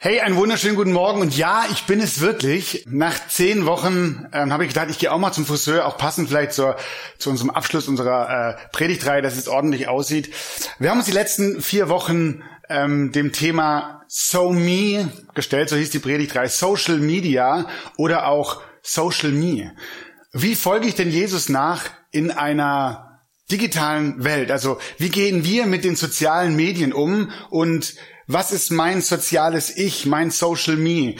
Hey, einen wunderschönen guten Morgen. Und ja, ich bin es wirklich. Nach zehn Wochen ähm, habe ich gedacht, ich gehe auch mal zum Friseur, auch passend vielleicht zur, zu unserem Abschluss unserer äh, Predigtreihe, dass es ordentlich aussieht. Wir haben uns die letzten vier Wochen ähm, dem Thema So Me gestellt, so hieß die Predigtreihe, Social Media oder auch Social Me. Wie folge ich denn Jesus nach in einer digitalen Welt? Also wie gehen wir mit den sozialen Medien um und was ist mein soziales Ich, mein Social Me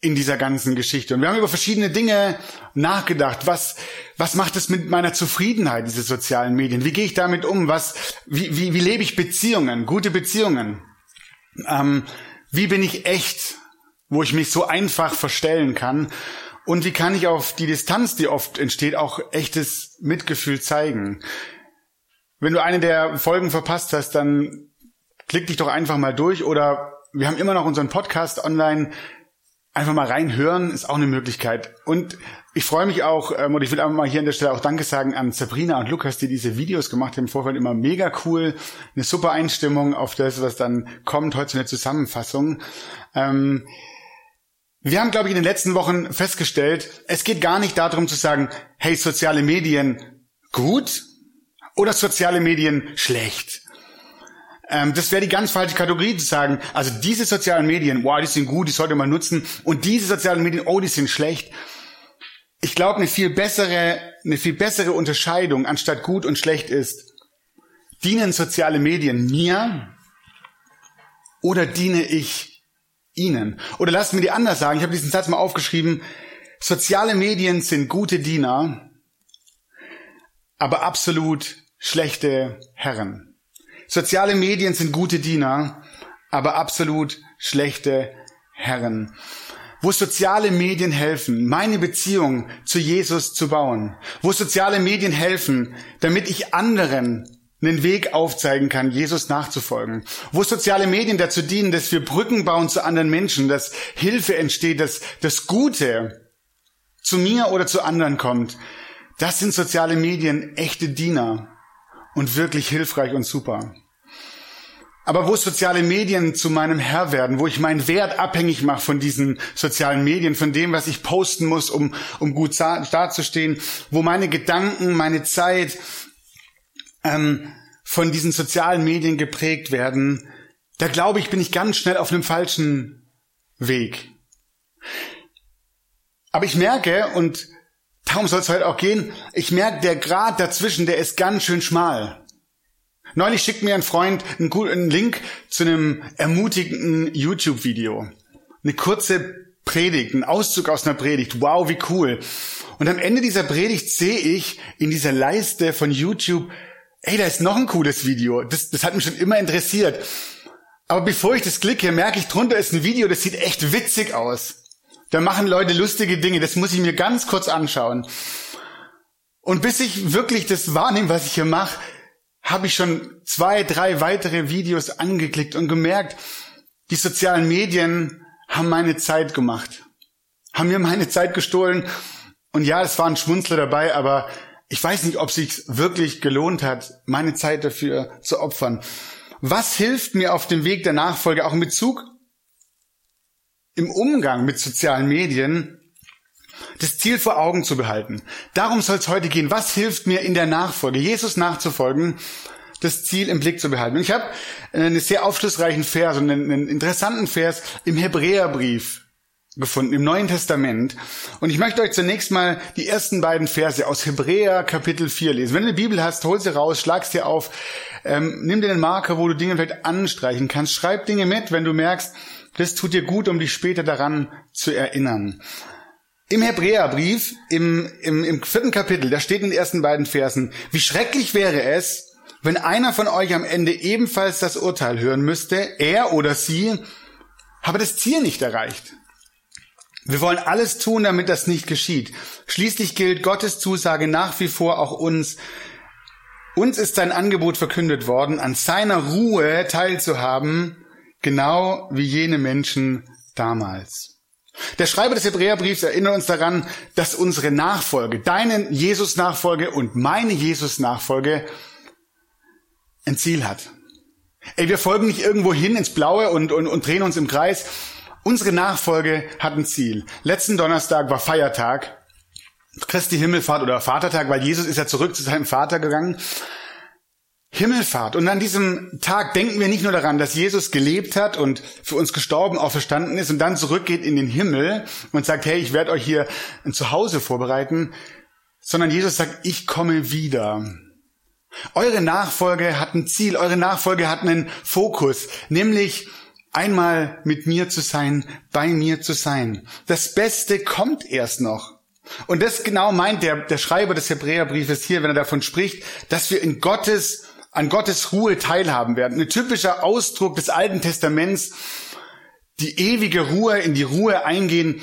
in dieser ganzen Geschichte? Und wir haben über verschiedene Dinge nachgedacht. Was, was macht es mit meiner Zufriedenheit, diese sozialen Medien? Wie gehe ich damit um? Was, wie, wie, wie lebe ich Beziehungen, gute Beziehungen? Ähm, wie bin ich echt, wo ich mich so einfach verstellen kann? Und wie kann ich auf die Distanz, die oft entsteht, auch echtes Mitgefühl zeigen? Wenn du eine der Folgen verpasst hast, dann klick dich doch einfach mal durch oder wir haben immer noch unseren Podcast online. Einfach mal reinhören ist auch eine Möglichkeit. Und ich freue mich auch, ähm, und ich will einfach mal hier an der Stelle auch Danke sagen an Sabrina und Lukas, die diese Videos gemacht haben im Vorfeld. Immer mega cool. Eine super Einstimmung auf das, was dann kommt, heute eine Zusammenfassung. Ähm, wir haben, glaube ich, in den letzten Wochen festgestellt, es geht gar nicht darum zu sagen, hey, soziale Medien gut oder soziale Medien schlecht. Ähm, das wäre die ganz falsche Kategorie zu sagen, also diese sozialen Medien, wow, die sind gut, die sollte man nutzen, und diese sozialen Medien, oh, die sind schlecht. Ich glaube, eine viel bessere, eine viel bessere Unterscheidung anstatt gut und schlecht ist, dienen soziale Medien mir oder diene ich ihnen? Oder lasst mir die anders sagen, ich habe diesen Satz mal aufgeschrieben, soziale Medien sind gute Diener, aber absolut schlechte Herren. Soziale Medien sind gute Diener, aber absolut schlechte Herren. Wo soziale Medien helfen, meine Beziehung zu Jesus zu bauen. Wo soziale Medien helfen, damit ich anderen einen Weg aufzeigen kann, Jesus nachzufolgen. Wo soziale Medien dazu dienen, dass wir Brücken bauen zu anderen Menschen, dass Hilfe entsteht, dass das Gute zu mir oder zu anderen kommt. Das sind soziale Medien echte Diener und wirklich hilfreich und super. Aber wo soziale Medien zu meinem Herr werden, wo ich meinen Wert abhängig mache von diesen sozialen Medien, von dem, was ich posten muss, um, um gut dazustehen, wo meine Gedanken, meine Zeit ähm, von diesen sozialen Medien geprägt werden, da glaube ich, bin ich ganz schnell auf einem falschen Weg. Aber ich merke, und darum soll es heute auch gehen, ich merke, der Grad dazwischen, der ist ganz schön schmal. Neulich schickt mir ein Freund einen, einen Link zu einem ermutigenden YouTube-Video. Eine kurze Predigt, ein Auszug aus einer Predigt. Wow, wie cool. Und am Ende dieser Predigt sehe ich in dieser Leiste von YouTube, ey, da ist noch ein cooles Video. Das, das hat mich schon immer interessiert. Aber bevor ich das klicke, merke ich, drunter ist ein Video, das sieht echt witzig aus. Da machen Leute lustige Dinge. Das muss ich mir ganz kurz anschauen. Und bis ich wirklich das wahrnehme, was ich hier mache, habe ich schon zwei, drei weitere Videos angeklickt und gemerkt, die sozialen Medien haben meine Zeit gemacht, haben mir meine Zeit gestohlen. Und ja, es war ein Schmunzler dabei, aber ich weiß nicht, ob sich wirklich gelohnt hat, meine Zeit dafür zu opfern. Was hilft mir auf dem Weg der Nachfolge auch in Bezug im Umgang mit sozialen Medien, das Ziel vor Augen zu behalten. Darum soll es heute gehen. Was hilft mir in der Nachfolge, Jesus nachzufolgen, das Ziel im Blick zu behalten? Und ich habe einen sehr aufschlussreichen Vers und einen, einen interessanten Vers im Hebräerbrief gefunden, im Neuen Testament. Und ich möchte euch zunächst mal die ersten beiden Verse aus Hebräer Kapitel 4 lesen. Wenn du eine Bibel hast, hol sie raus, schlag's dir auf, ähm, nimm dir den Marker, wo du Dinge vielleicht anstreichen kannst. Schreib Dinge mit, wenn du merkst, das tut dir gut, um dich später daran zu erinnern. Im Hebräerbrief, im, im, im vierten Kapitel, da steht in den ersten beiden Versen, wie schrecklich wäre es, wenn einer von euch am Ende ebenfalls das Urteil hören müsste, er oder sie habe das Ziel nicht erreicht. Wir wollen alles tun, damit das nicht geschieht. Schließlich gilt Gottes Zusage nach wie vor auch uns. Uns ist sein Angebot verkündet worden, an seiner Ruhe teilzuhaben, genau wie jene Menschen damals. Der Schreiber des Hebräerbriefs erinnert uns daran, dass unsere Nachfolge, deine Jesus-Nachfolge und meine Jesus-Nachfolge ein Ziel hat. Ey, wir folgen nicht irgendwo hin ins Blaue und, und, und drehen uns im Kreis. Unsere Nachfolge hat ein Ziel. Letzten Donnerstag war Feiertag, Christi Himmelfahrt oder Vatertag, weil Jesus ist ja zurück zu seinem Vater gegangen. Himmelfahrt. Und an diesem Tag denken wir nicht nur daran, dass Jesus gelebt hat und für uns gestorben, auferstanden ist und dann zurückgeht in den Himmel und sagt, hey, ich werde euch hier ein Zuhause vorbereiten, sondern Jesus sagt, ich komme wieder. Eure Nachfolge hat ein Ziel, eure Nachfolge hat einen Fokus, nämlich einmal mit mir zu sein, bei mir zu sein. Das Beste kommt erst noch. Und das genau meint der, der Schreiber des Hebräerbriefes hier, wenn er davon spricht, dass wir in Gottes, an Gottes Ruhe teilhaben werden. Ein typischer Ausdruck des Alten Testaments, die ewige Ruhe, in die Ruhe eingehen,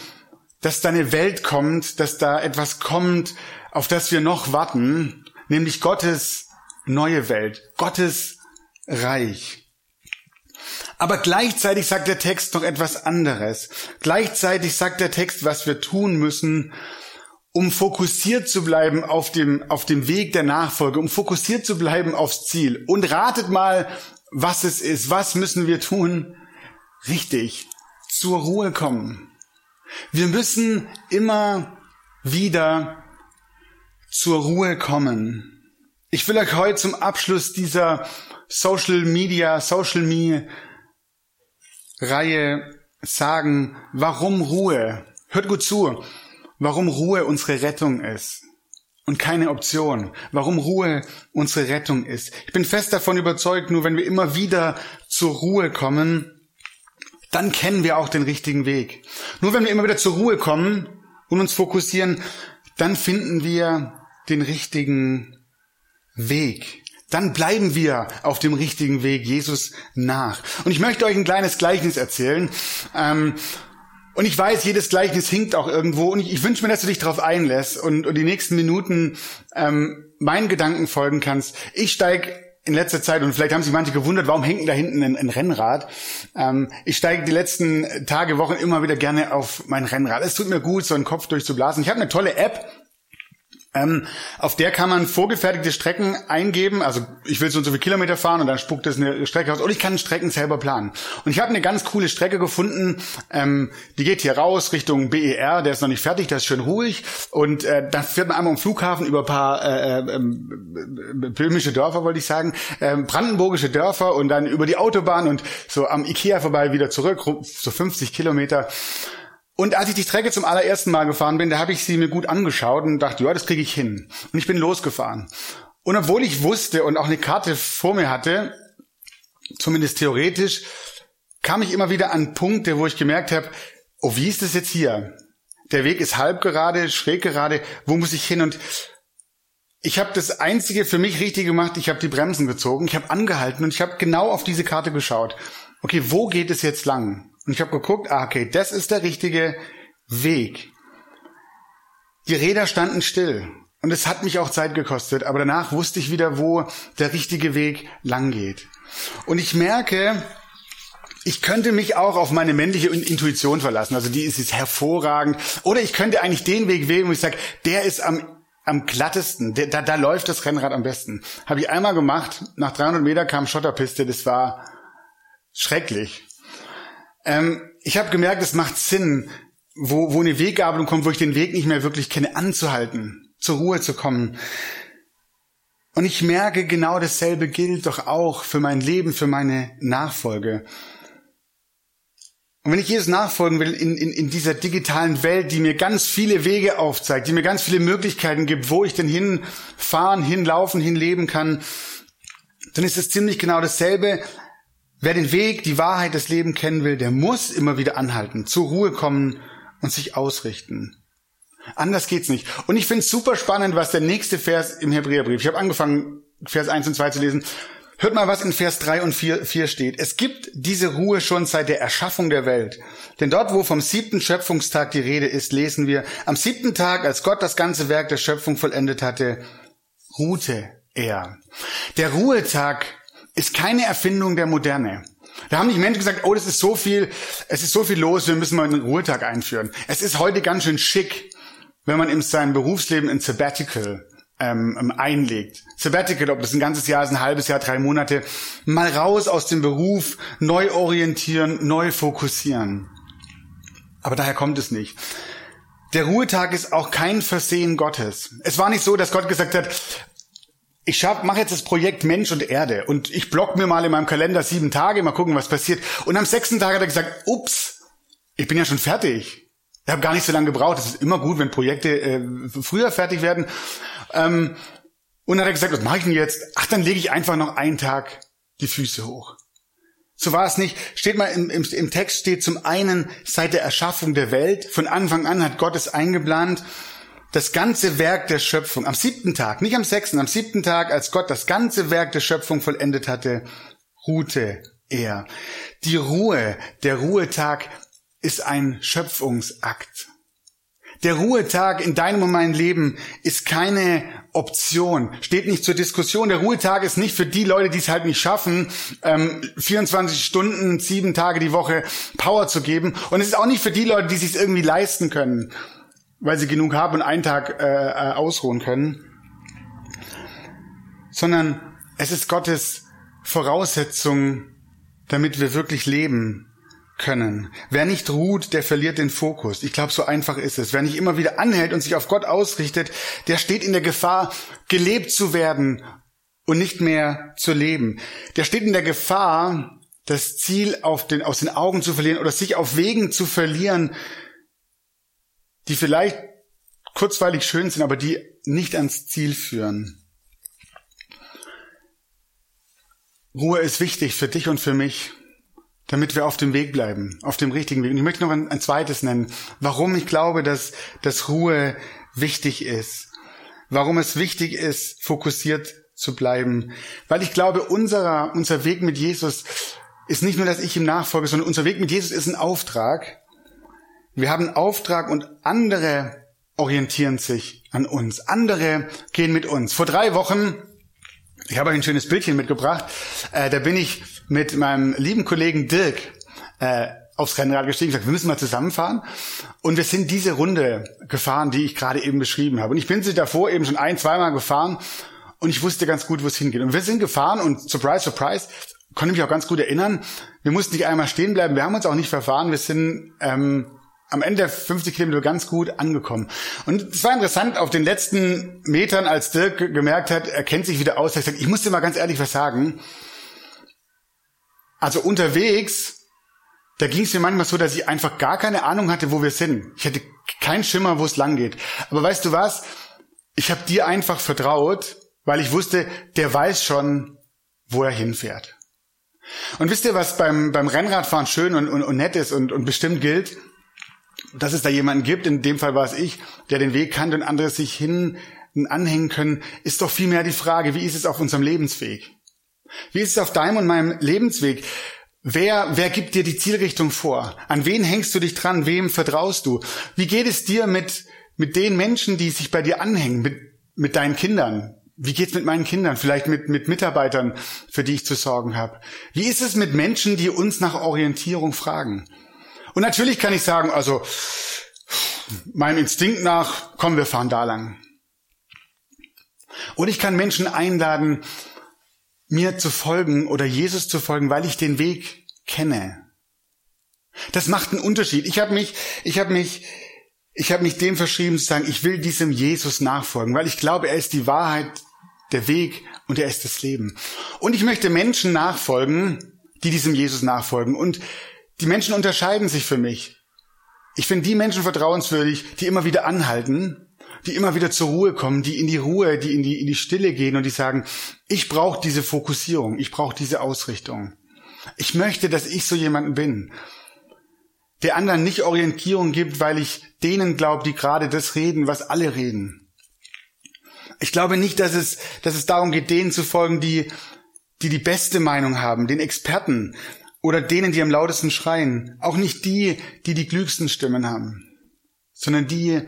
dass da eine Welt kommt, dass da etwas kommt, auf das wir noch warten, nämlich Gottes neue Welt, Gottes Reich. Aber gleichzeitig sagt der Text noch etwas anderes. Gleichzeitig sagt der Text, was wir tun müssen, um fokussiert zu bleiben auf dem, auf dem Weg der Nachfolge, um fokussiert zu bleiben aufs Ziel. Und ratet mal, was es ist. Was müssen wir tun? Richtig. Zur Ruhe kommen. Wir müssen immer wieder zur Ruhe kommen. Ich will euch heute zum Abschluss dieser Social Media, Social Me Reihe sagen, warum Ruhe. Hört gut zu, warum Ruhe unsere Rettung ist und keine Option. Warum Ruhe unsere Rettung ist. Ich bin fest davon überzeugt, nur wenn wir immer wieder zur Ruhe kommen, dann kennen wir auch den richtigen Weg. Nur wenn wir immer wieder zur Ruhe kommen und uns fokussieren, dann finden wir den richtigen Weg. Dann bleiben wir auf dem richtigen Weg Jesus nach. Und ich möchte euch ein kleines Gleichnis erzählen. Ähm, und ich weiß, jedes Gleichnis hinkt auch irgendwo. Und ich, ich wünsche mir, dass du dich darauf einlässt und, und die nächsten Minuten ähm, meinen Gedanken folgen kannst. Ich steige in letzter Zeit, und vielleicht haben sich manche gewundert, warum hängt da hinten ein, ein Rennrad? Ähm, ich steige die letzten Tage, Wochen immer wieder gerne auf mein Rennrad. Es tut mir gut, so einen Kopf durchzublasen. Ich habe eine tolle App, ähm, auf der kann man vorgefertigte Strecken eingeben. Also ich will so und so viele Kilometer fahren und dann spuckt es eine Strecke aus. Oder ich kann Strecken selber planen. Und ich habe eine ganz coole Strecke gefunden. Ähm, die geht hier raus Richtung BER. Der ist noch nicht fertig, der ist schön ruhig. Und äh, da fährt man einmal am Flughafen über paar äh, äh, böhmische Dörfer, wollte ich sagen, äh, brandenburgische Dörfer und dann über die Autobahn und so am Ikea vorbei wieder zurück, so 50 Kilometer. Und als ich die Strecke zum allerersten Mal gefahren bin, da habe ich sie mir gut angeschaut und dachte, ja, das kriege ich hin. Und ich bin losgefahren. Und obwohl ich wusste und auch eine Karte vor mir hatte, zumindest theoretisch, kam ich immer wieder an Punkte, wo ich gemerkt habe, oh, wie ist das jetzt hier? Der Weg ist halb gerade, schräg gerade, wo muss ich hin? Und ich habe das Einzige für mich richtig gemacht, ich habe die Bremsen gezogen, ich habe angehalten und ich habe genau auf diese Karte geschaut. Okay, wo geht es jetzt lang? Und ich habe geguckt, ah, okay, das ist der richtige Weg. Die Räder standen still. Und es hat mich auch Zeit gekostet, aber danach wusste ich wieder, wo der richtige Weg lang geht. Und ich merke, ich könnte mich auch auf meine männliche Intuition verlassen. Also die ist jetzt hervorragend. Oder ich könnte eigentlich den Weg wählen, wo ich sage, der ist am, am glattesten. Der, da, da läuft das Rennrad am besten. Habe ich einmal gemacht. Nach 300 Meter kam Schotterpiste. Das war schrecklich. Ähm, ich habe gemerkt, es macht Sinn, wo, wo eine Weggabelung kommt, wo ich den Weg nicht mehr wirklich kenne, anzuhalten, zur Ruhe zu kommen. Und ich merke, genau dasselbe gilt doch auch für mein Leben, für meine Nachfolge. Und wenn ich Jesus nachfolgen will in, in, in dieser digitalen Welt, die mir ganz viele Wege aufzeigt, die mir ganz viele Möglichkeiten gibt, wo ich denn hinfahren, hinlaufen, hinleben kann, dann ist es ziemlich genau dasselbe, Wer den Weg, die Wahrheit, das Leben kennen will, der muss immer wieder anhalten, zur Ruhe kommen und sich ausrichten. Anders geht's nicht. Und ich finde es super spannend, was der nächste Vers im Hebräerbrief. Ich habe angefangen Vers 1 und 2 zu lesen. Hört mal, was in Vers 3 und 4, 4 steht. Es gibt diese Ruhe schon seit der Erschaffung der Welt. Denn dort, wo vom siebten Schöpfungstag die Rede ist, lesen wir, am siebten Tag, als Gott das ganze Werk der Schöpfung vollendet hatte, ruhte er. Der Ruhetag ist keine Erfindung der Moderne. Da haben nicht Menschen gesagt, oh, das ist so viel, es ist so viel los, wir müssen mal einen Ruhetag einführen. Es ist heute ganz schön schick, wenn man in seinem Berufsleben ein Sabbatical ähm, ähm, einlegt. Sabbatical, ob das ein ganzes Jahr ist, ein halbes Jahr, drei Monate, mal raus aus dem Beruf, neu orientieren, neu fokussieren. Aber daher kommt es nicht. Der Ruhetag ist auch kein Versehen Gottes. Es war nicht so, dass Gott gesagt hat, ich mache jetzt das Projekt Mensch und Erde und ich block mir mal in meinem Kalender sieben Tage, mal gucken, was passiert. Und am sechsten Tag hat er gesagt, ups, ich bin ja schon fertig. Ich habe gar nicht so lange gebraucht. Es ist immer gut, wenn Projekte äh, früher fertig werden. Ähm, und dann hat er gesagt, was mache ich denn jetzt? Ach, dann lege ich einfach noch einen Tag die Füße hoch. So war es nicht. Steht mal im, im, im Text steht zum einen seit der Erschaffung der Welt. Von Anfang an hat Gott es eingeplant. Das ganze Werk der Schöpfung. Am siebten Tag, nicht am sechsten, am siebten Tag, als Gott das ganze Werk der Schöpfung vollendet hatte, ruhte er. Die Ruhe, der Ruhetag ist ein Schöpfungsakt. Der Ruhetag in deinem und meinem Leben ist keine Option, steht nicht zur Diskussion. Der Ruhetag ist nicht für die Leute, die es halt nicht schaffen, 24 ähm, Stunden, sieben Tage die Woche Power zu geben. Und es ist auch nicht für die Leute, die es sich irgendwie leisten können, weil sie genug haben und einen Tag äh, äh, ausruhen können. Sondern es ist Gottes Voraussetzung, damit wir wirklich leben können. Wer nicht ruht, der verliert den Fokus. Ich glaube, so einfach ist es. Wer nicht immer wieder anhält und sich auf Gott ausrichtet, der steht in der Gefahr, gelebt zu werden und nicht mehr zu leben. Der steht in der Gefahr, das Ziel auf den, aus den Augen zu verlieren oder sich auf Wegen zu verlieren, die vielleicht kurzweilig schön sind, aber die nicht ans Ziel führen. Ruhe ist wichtig für dich und für mich damit wir auf dem Weg bleiben, auf dem richtigen Weg. Und ich möchte noch ein, ein zweites nennen, warum ich glaube, dass, dass Ruhe wichtig ist. Warum es wichtig ist, fokussiert zu bleiben. Weil ich glaube, unserer, unser Weg mit Jesus ist nicht nur, dass ich ihm nachfolge, sondern unser Weg mit Jesus ist ein Auftrag. Wir haben einen Auftrag und andere orientieren sich an uns. Andere gehen mit uns. Vor drei Wochen, ich habe euch ein schönes Bildchen mitgebracht, äh, da bin ich mit meinem lieben Kollegen Dirk äh, aufs Rennrad gestiegen und gesagt, wir müssen mal zusammenfahren. Und wir sind diese Runde gefahren, die ich gerade eben beschrieben habe. Und ich bin sie davor eben schon ein, zweimal gefahren und ich wusste ganz gut, wo es hingeht. Und wir sind gefahren und surprise, surprise, konnte mich auch ganz gut erinnern. Wir mussten nicht einmal stehen bleiben, wir haben uns auch nicht verfahren, wir sind ähm, am Ende der 50 Kilometer ganz gut angekommen. Und es war interessant, auf den letzten Metern, als Dirk gemerkt hat, er kennt sich wieder aus, er gesagt, ich muss dir mal ganz ehrlich was sagen. Also unterwegs, da ging es mir manchmal so, dass ich einfach gar keine Ahnung hatte, wo wir sind. Ich hatte keinen Schimmer, wo es lang geht. Aber weißt du was? Ich habe dir einfach vertraut, weil ich wusste, der weiß schon, wo er hinfährt. Und wisst ihr, was beim, beim Rennradfahren schön und, und, und nett ist und, und bestimmt gilt? Dass es da jemanden gibt, in dem Fall war es ich, der den Weg kannte und andere sich hin anhängen können, ist doch vielmehr die Frage, wie ist es auf unserem Lebensweg? Wie ist es auf deinem und meinem Lebensweg? Wer, wer gibt dir die Zielrichtung vor? An wen hängst du dich dran? Wem vertraust du? Wie geht es dir mit, mit den Menschen, die sich bei dir anhängen, mit, mit deinen Kindern? Wie geht's mit meinen Kindern? Vielleicht mit, mit Mitarbeitern, für die ich zu sorgen habe. Wie ist es mit Menschen, die uns nach Orientierung fragen? Und natürlich kann ich sagen, also meinem Instinkt nach, komm, wir fahren da lang. Und ich kann Menschen einladen, mir zu folgen oder Jesus zu folgen, weil ich den Weg kenne. Das macht einen Unterschied. Ich habe mich, ich habe mich, ich habe mich dem verschrieben zu sagen, ich will diesem Jesus nachfolgen, weil ich glaube, er ist die Wahrheit, der Weg und er ist das Leben. Und ich möchte Menschen nachfolgen, die diesem Jesus nachfolgen. Und die Menschen unterscheiden sich für mich. Ich finde die Menschen vertrauenswürdig, die immer wieder anhalten die immer wieder zur Ruhe kommen, die in die Ruhe, die in die, in die Stille gehen und die sagen, ich brauche diese Fokussierung, ich brauche diese Ausrichtung. Ich möchte, dass ich so jemanden bin, der anderen nicht Orientierung gibt, weil ich denen glaube, die gerade das reden, was alle reden. Ich glaube nicht, dass es, dass es darum geht, denen zu folgen, die, die die beste Meinung haben, den Experten oder denen, die am lautesten schreien. Auch nicht die, die die klügsten Stimmen haben, sondern die,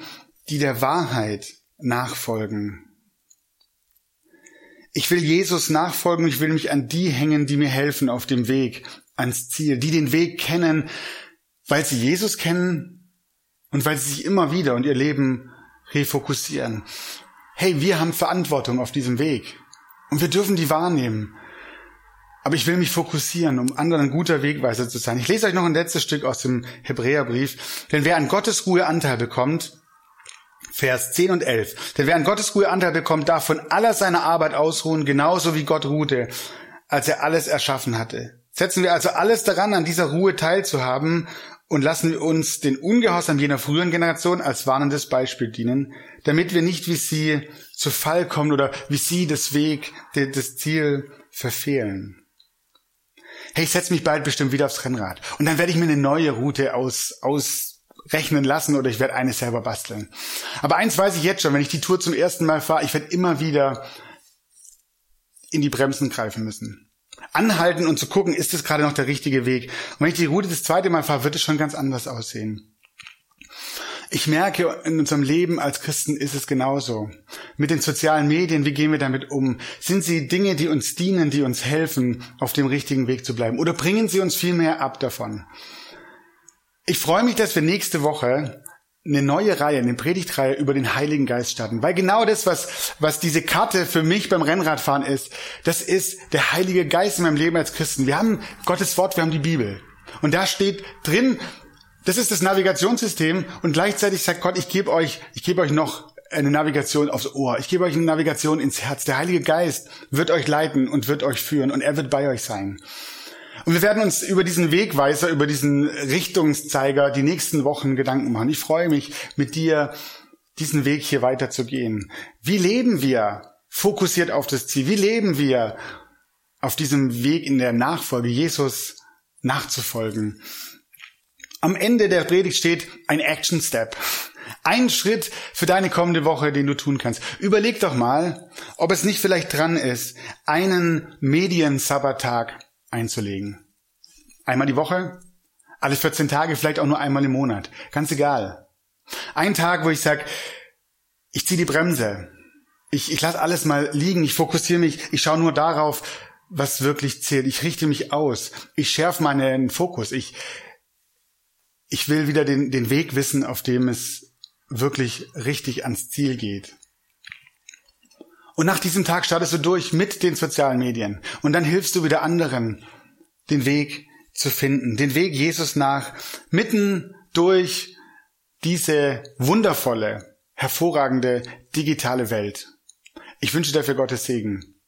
die der Wahrheit nachfolgen. Ich will Jesus nachfolgen, ich will mich an die hängen, die mir helfen auf dem Weg ans Ziel, die den Weg kennen, weil sie Jesus kennen und weil sie sich immer wieder und ihr Leben refokussieren. Hey, wir haben Verantwortung auf diesem Weg und wir dürfen die wahrnehmen. Aber ich will mich fokussieren, um anderen guter Wegweiser zu sein. Ich lese euch noch ein letztes Stück aus dem Hebräerbrief. Denn wer an Gottes Ruhe Anteil bekommt, Vers 10 und 11. Denn wer an Gottes Ruhe Anteil bekommt, darf von aller seiner Arbeit ausruhen, genauso wie Gott ruhte, als er alles erschaffen hatte. Setzen wir also alles daran, an dieser Ruhe teilzuhaben und lassen wir uns den Ungehorsam jener früheren Generation als warnendes Beispiel dienen, damit wir nicht wie sie zu Fall kommen oder wie sie das Weg, das Ziel verfehlen. Hey, ich setze mich bald bestimmt wieder aufs Rennrad und dann werde ich mir eine neue Route aus, ausrechnen lassen oder ich werde eine selber basteln. Aber eins weiß ich jetzt schon, wenn ich die Tour zum ersten Mal fahre, ich werde immer wieder in die Bremsen greifen müssen anhalten und zu gucken, ist es gerade noch der richtige Weg. Und wenn ich die Route das zweite Mal fahre, wird es schon ganz anders aussehen. Ich merke, in unserem Leben als Christen ist es genauso. Mit den sozialen Medien, wie gehen wir damit um? Sind sie Dinge, die uns dienen, die uns helfen, auf dem richtigen Weg zu bleiben? Oder bringen sie uns viel mehr ab davon? Ich freue mich, dass wir nächste Woche eine neue Reihe, eine Predigtreihe über den Heiligen Geist starten. Weil genau das, was, was diese Karte für mich beim Rennradfahren ist, das ist der Heilige Geist in meinem Leben als Christen. Wir haben Gottes Wort, wir haben die Bibel. Und da steht drin, das ist das Navigationssystem und gleichzeitig sagt Gott, ich gebe euch, ich gebe euch noch eine Navigation aufs Ohr. Ich gebe euch eine Navigation ins Herz. Der Heilige Geist wird euch leiten und wird euch führen und er wird bei euch sein. Und wir werden uns über diesen Wegweiser, über diesen Richtungszeiger die nächsten Wochen Gedanken machen. Ich freue mich, mit dir diesen Weg hier weiterzugehen. Wie leben wir fokussiert auf das Ziel? Wie leben wir auf diesem Weg in der Nachfolge, Jesus nachzufolgen? Am Ende der Predigt steht ein Action Step. Ein Schritt für deine kommende Woche, den du tun kannst. Überleg doch mal, ob es nicht vielleicht dran ist, einen Mediensabbattag einzulegen. Einmal die Woche, alle 14 Tage, vielleicht auch nur einmal im Monat. Ganz egal. Ein Tag, wo ich sage, ich ziehe die Bremse. Ich, ich lasse alles mal liegen. Ich fokussiere mich. Ich schaue nur darauf, was wirklich zählt. Ich richte mich aus. Ich schärfe meinen Fokus. Ich, ich will wieder den, den Weg wissen, auf dem es wirklich richtig ans Ziel geht. Und nach diesem Tag startest du durch mit den sozialen Medien. Und dann hilfst du wieder anderen, den Weg zu finden, den Weg Jesus nach, mitten durch diese wundervolle, hervorragende digitale Welt. Ich wünsche dafür Gottes Segen.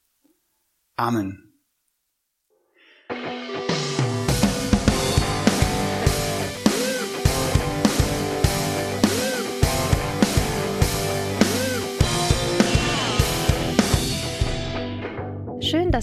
Amen.